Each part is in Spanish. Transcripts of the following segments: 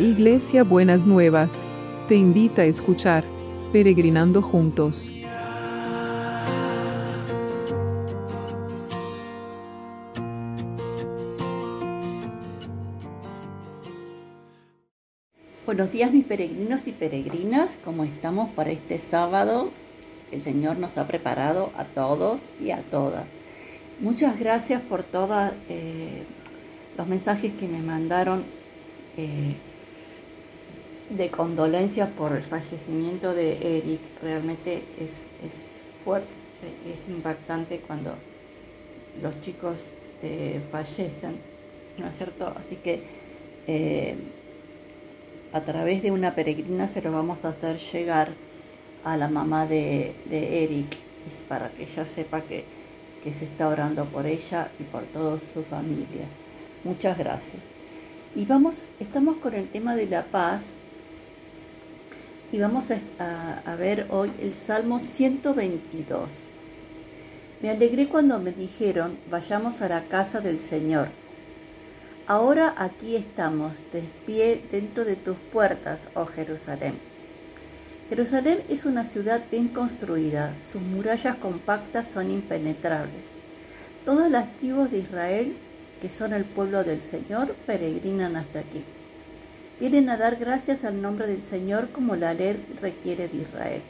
Iglesia Buenas Nuevas, te invita a escuchar Peregrinando Juntos. Buenos días mis peregrinos y peregrinas, ¿cómo estamos para este sábado? El Señor nos ha preparado a todos y a todas. Muchas gracias por todos eh, los mensajes que me mandaron eh, de condolencias por el fallecimiento de Eric. Realmente es, fuerte, es impactante cuando los chicos eh, fallecen, ¿no es cierto? Así que eh, a través de una peregrina se lo vamos a hacer llegar a la mamá de, Eric para que ella sepa que, que se está orando por ella y por toda su familia. Muchas gracias. Y vamos, estamos con el tema de la paz y vamos a, ver hoy el Salmo 122. Me alegré cuando me dijeron, vayamos a la casa del Señor. Ahora aquí estamos, de pie dentro de tus puertas, oh Jerusalén. Jerusalén es una ciudad bien construida, sus murallas compactas son impenetrables. Todas las tribus de Israel, que son el pueblo del Señor, peregrinan hasta aquí vienen a dar gracias al nombre del Señor como la ley requiere de Israel.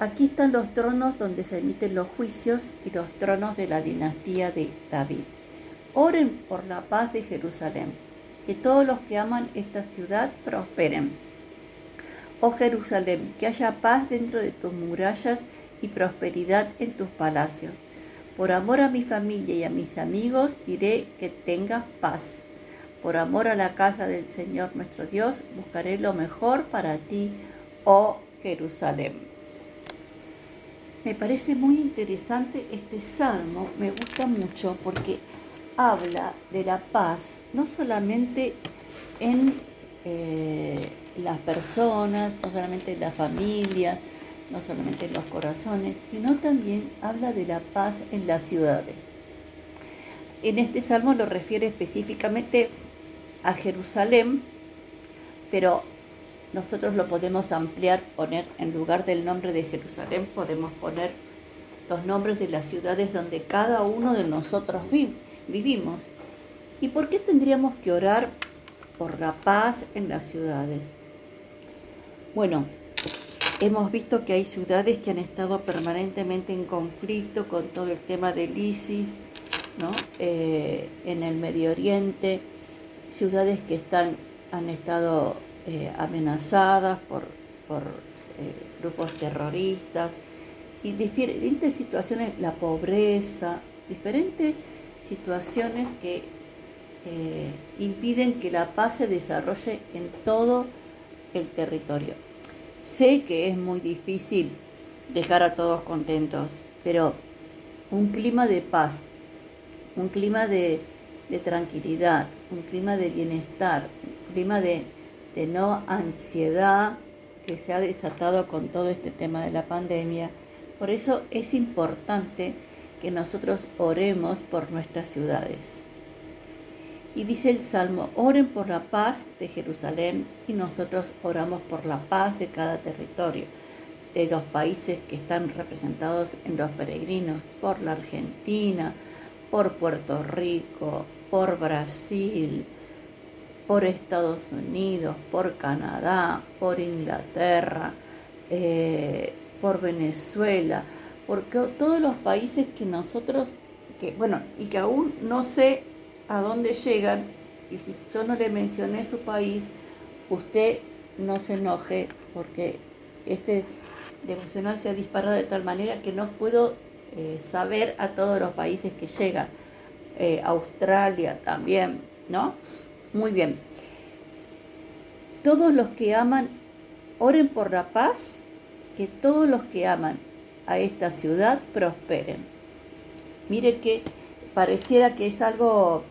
Aquí están los tronos donde se emiten los juicios y los tronos de la dinastía de David. Oren por la paz de Jerusalén, que todos los que aman esta ciudad prosperen. Oh Jerusalén, que haya paz dentro de tus murallas y prosperidad en tus palacios. Por amor a mi familia y a mis amigos diré que tengas paz. Por amor a la casa del Señor nuestro Dios, buscaré lo mejor para ti, oh Jerusalén. Me parece muy interesante este salmo, me gusta mucho porque habla de la paz, no solamente en eh, las personas, no solamente en la familia, no solamente en los corazones, sino también habla de la paz en las ciudades. En este salmo lo refiere específicamente a Jerusalén, pero nosotros lo podemos ampliar, poner en lugar del nombre de Jerusalén, podemos poner los nombres de las ciudades donde cada uno de nosotros vivimos. ¿Y por qué tendríamos que orar por la paz en las ciudades? Bueno, hemos visto que hay ciudades que han estado permanentemente en conflicto con todo el tema del ISIS, Eh, en el Medio Oriente, ciudades que están, han estado eh, amenazadas por, por eh, grupos terroristas y diferentes situaciones, la pobreza, diferentes situaciones que impiden que la paz se desarrolle en todo el territorio. Sé que es muy difícil dejar a todos contentos, pero un clima de paz, un clima de, de tranquilidad, un clima de bienestar, un clima de, no ansiedad que se ha desatado con todo este tema de la pandemia. Por eso es importante que nosotros oremos por nuestras ciudades. Y dice el Salmo, oren por la paz de Jerusalén y nosotros oramos por la paz de cada territorio, de los países que están representados en los peregrinos, por la Argentina, por Puerto Rico, por Brasil, por Estados Unidos, por Canadá, por Inglaterra, eh, por Venezuela, por todos los países que nosotros, que bueno, y que aún no sé a dónde llegan, y si yo no le mencioné su país, usted no se enoje porque este devocional se ha disparado de tal manera que no puedo eh, saber a todos los países que llegan. Eh, Australia también, ¿no? Muy bien. Todos los que aman, oren por la paz, que todos los que aman a esta ciudad prosperen. Mire que pareciera que es algo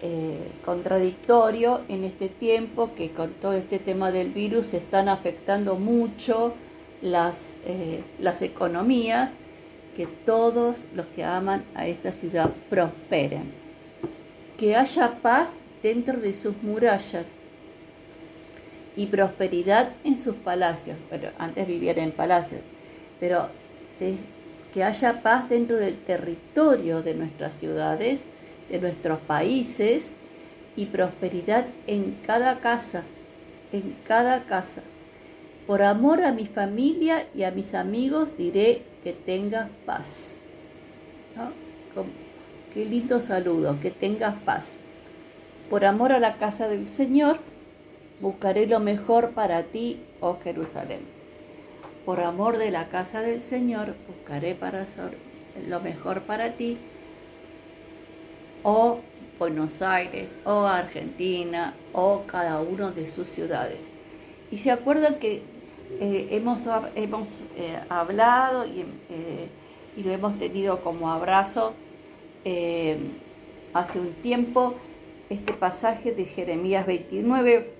eh, contradictorio en este tiempo, que con todo este tema del virus se están afectando mucho las, las economías que todos los que aman a esta ciudad prosperen, que haya paz dentro de sus murallas. y prosperidad en sus palacios. Pero antes vivían en palacios. Pero que haya paz dentro del territorio de nuestras ciudades, de nuestros países y prosperidad en cada casa, en cada casa. Por amor a mi familia y a mis amigos diré que tengas paz. Qué lindo saludo, que tengas paz. Por amor a la casa del Señor, buscaré lo mejor para ti, oh Jerusalén. Por amor de la casa del Señor, buscaré para lo mejor para ti, oh Buenos Aires, oh Argentina, o cada uno de sus ciudades. Y se acuerdan que eh, hemos, hemos eh, hablado y, eh, y, lo hemos tenido como abrazo hace un tiempo este pasaje de Jeremías 29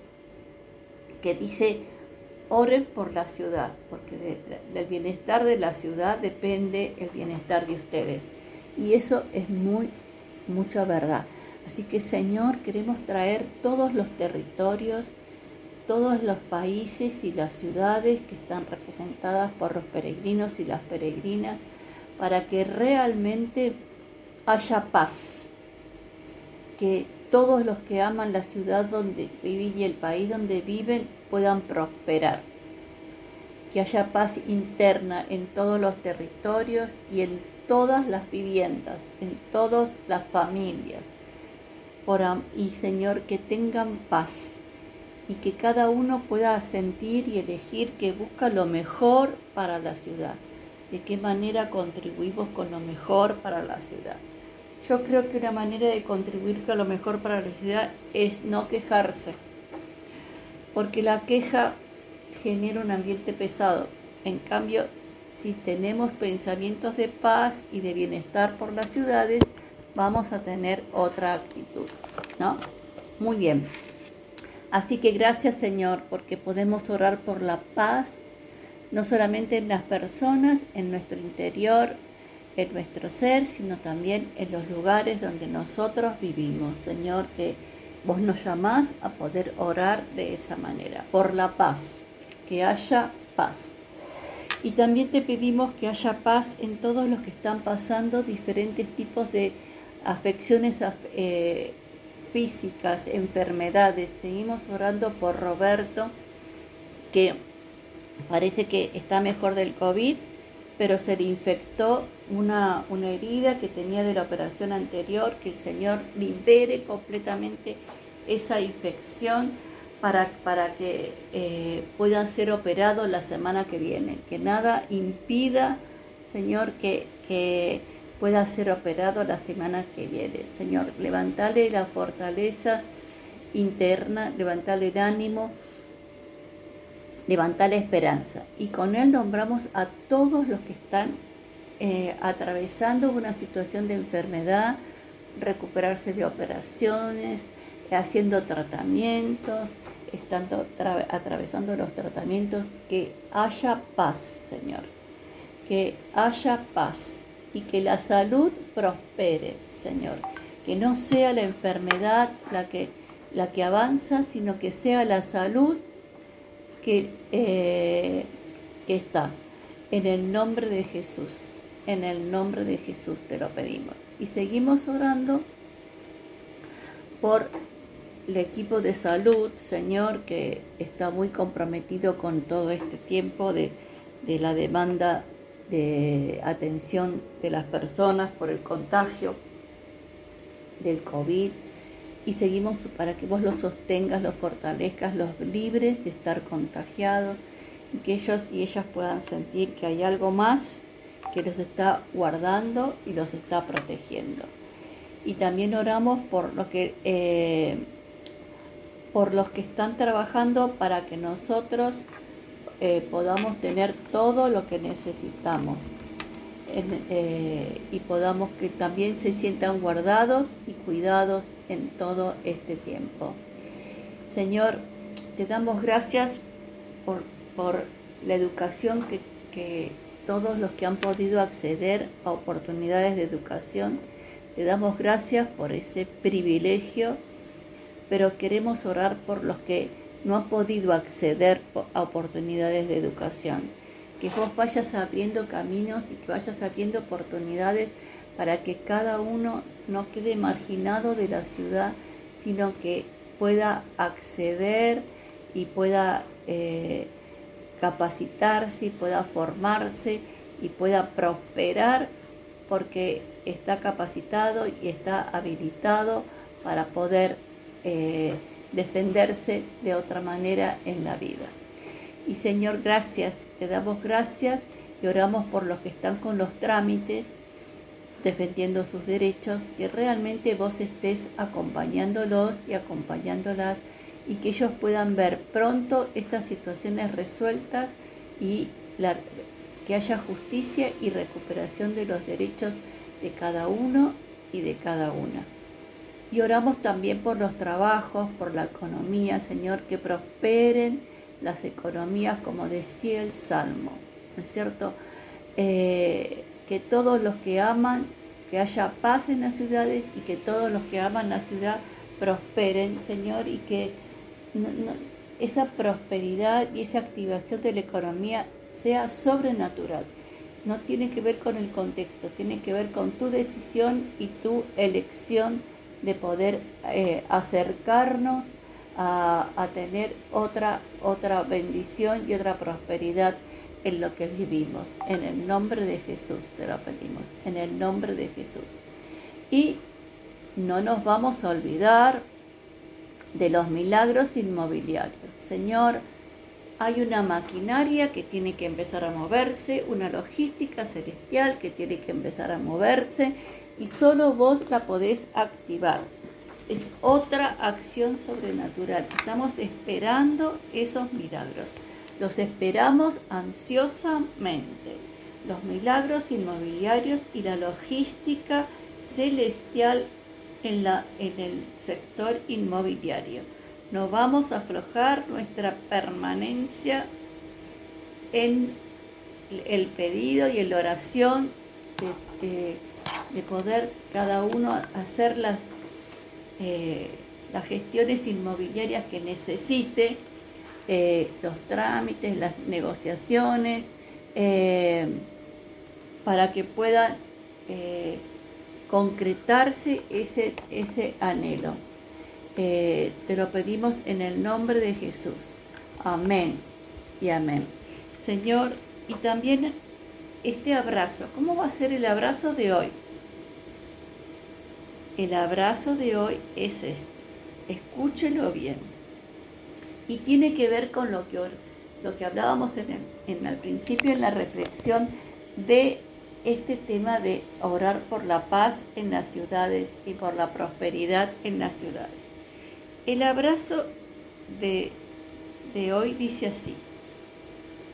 que dice, oren por la ciudad, porque del bienestar de la ciudad depende el bienestar de ustedes. Y eso es muy, mucha verdad. Así que Señor, queremos traer todos los territorios, todos los países y las ciudades que están representadas por los peregrinos y las peregrinas, para que realmente haya paz, que todos los que aman la ciudad donde viven y el país donde viven puedan prosperar, que haya paz interna en todos los territorios y en todas las viviendas, en todas las familias, por, y Señor, que tengan paz y que cada uno pueda sentir y elegir que busca lo mejor para la ciudad. De qué manera contribuimos con lo mejor para la ciudad. Yo creo que una manera de contribuir con lo mejor para la ciudad es no quejarse, porque la queja genera un ambiente pesado. En cambio, si tenemos pensamientos de paz y de bienestar por las ciudades, vamos a tener otra actitud, ¿no? Muy bien. Así que gracias Señor porque podemos orar por la paz, no solamente en las personas, en nuestro interior, en nuestro ser, sino también en los lugares donde nosotros vivimos. Señor, que vos nos llamás a poder orar de esa manera, por la paz, que haya paz. Y también te pedimos que haya paz en todos los que están pasando diferentes tipos de afecciones eh, físicas, enfermedades. Seguimos orando por Roberto, que parece que está mejor del COVID, pero se le infectó una, una herida que tenía de la operación anterior, que el Señor libere completamente esa infección para, para que eh, puedan ser operados la semana que viene. Que nada impida, Señor, que, que pueda ser operado la semana que viene. Señor, levantale la fortaleza interna, levantale el ánimo, levantale esperanza. Y con él nombramos a todos los que están eh, atravesando una situación de enfermedad, recuperarse de operaciones, haciendo tratamientos, estando atravesando los tratamientos, que haya paz, Señor, que haya paz y que la salud prospere, Señor. Que no sea la enfermedad la que, la que avanza, sino que sea la salud que, eh, que está. En el nombre de Jesús, en el nombre de Jesús te lo pedimos. Y seguimos orando por el equipo de salud, Señor, que está muy comprometido con todo este tiempo de, de la demanda de atención de las personas por el contagio del COVID y seguimos para que vos los sostengas, los fortalezcas, los libres de estar contagiados y que ellos y ellas puedan sentir que hay algo más que los está guardando y los está protegiendo. Y también oramos por los que eh, por los que están trabajando para que nosotros eh, podamos tener todo lo que necesitamos eh, y podamos que también se sientan guardados y cuidados en todo este tiempo. Señor, te damos gracias por, por la educación que, que todos los que han podido acceder a oportunidades de educación, te damos gracias por ese privilegio, pero queremos orar por los que no ha podido acceder a oportunidades de educación. Que vos vayas abriendo caminos y que vayas abriendo oportunidades para que cada uno no quede marginado de la ciudad, sino que pueda acceder y pueda eh, capacitarse y pueda formarse y pueda prosperar porque está capacitado y está habilitado para poder eh, defenderse de otra manera en la vida. Y Señor, gracias, te damos gracias y oramos por los que están con los trámites, defendiendo sus derechos, que realmente vos estés acompañándolos y acompañándolas y que ellos puedan ver pronto estas situaciones resueltas y que haya justicia y recuperación de los derechos de cada uno y de cada una. Y oramos también por los trabajos, por la economía, Señor, que prosperen las economías como decía el Salmo, ¿no es cierto? Eh, que todos los que aman, que haya paz en las ciudades y que todos los que aman la ciudad prosperen, Señor, y que esa prosperidad y esa activación de la economía sea sobrenatural. No tiene que ver con el contexto, tiene que ver con tu decisión y tu elección de poder eh, acercarnos a, tener otra, otra bendición y otra prosperidad en lo que vivimos. En el nombre de Jesús te lo pedimos, en el nombre de Jesús. Y no nos vamos a olvidar de los milagros inmobiliarios. Señor, hay una maquinaria que tiene que empezar a moverse, una logística celestial que tiene que empezar a moverse y solo vos la podés activar. Es otra acción sobrenatural. Estamos esperando esos milagros. Los esperamos ansiosamente. Los milagros inmobiliarios y la logística celestial en, la, en el sector inmobiliario. No vamos a aflojar nuestra permanencia en el pedido y en la oración de, poder cada uno hacer las, eh, las gestiones inmobiliarias que necesite, eh, los trámites, las negociaciones, eh, para que pueda concretarse ese, ese anhelo. Eh, te lo pedimos en el nombre de Jesús. Amén y amén. Señor, y también este abrazo. ¿Cómo va a ser el abrazo de hoy? El abrazo de hoy es este. Escúchelo bien. Y tiene que ver con lo que, lo que hablábamos en el, en principio en la reflexión de este tema de orar por la paz en las ciudades y por la prosperidad en las ciudades. El abrazo de, de hoy dice así,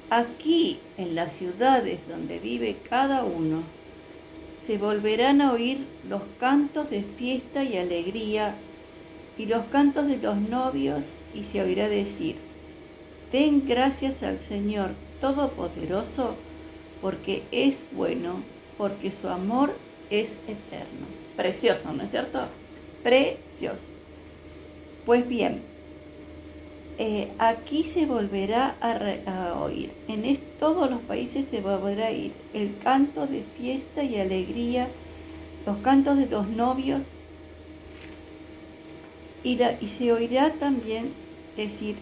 aquí en las ciudades donde vive cada uno, se volverán a oír los cantos de fiesta y alegría y los cantos de los novios y se oirá decir, den gracias al Señor Todopoderoso, porque es bueno, porque su amor es eterno. Precioso, ¿no es cierto? Precioso. Pues bien, eh, aquí se volverá a, oír, en todos los países se volverá a oír el canto de fiesta y alegría, los cantos de los novios, y, y se oirá también decir,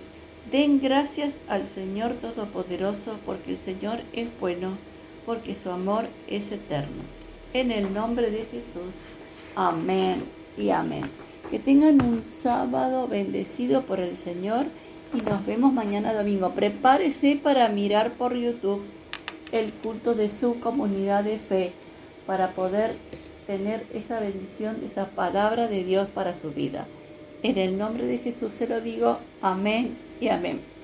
Den gracias al Señor Todopoderoso, porque el Señor es bueno, porque su amor es eterno. En el nombre de Jesús. Amén y amén. Que tengan un sábado bendecido por el Señor y nos vemos mañana domingo. Prepárese para mirar por YouTube el culto de su comunidad de fe para poder tener esa bendición, esa palabra de Dios para su vida. En el nombre de Jesús se lo digo, amén y amén.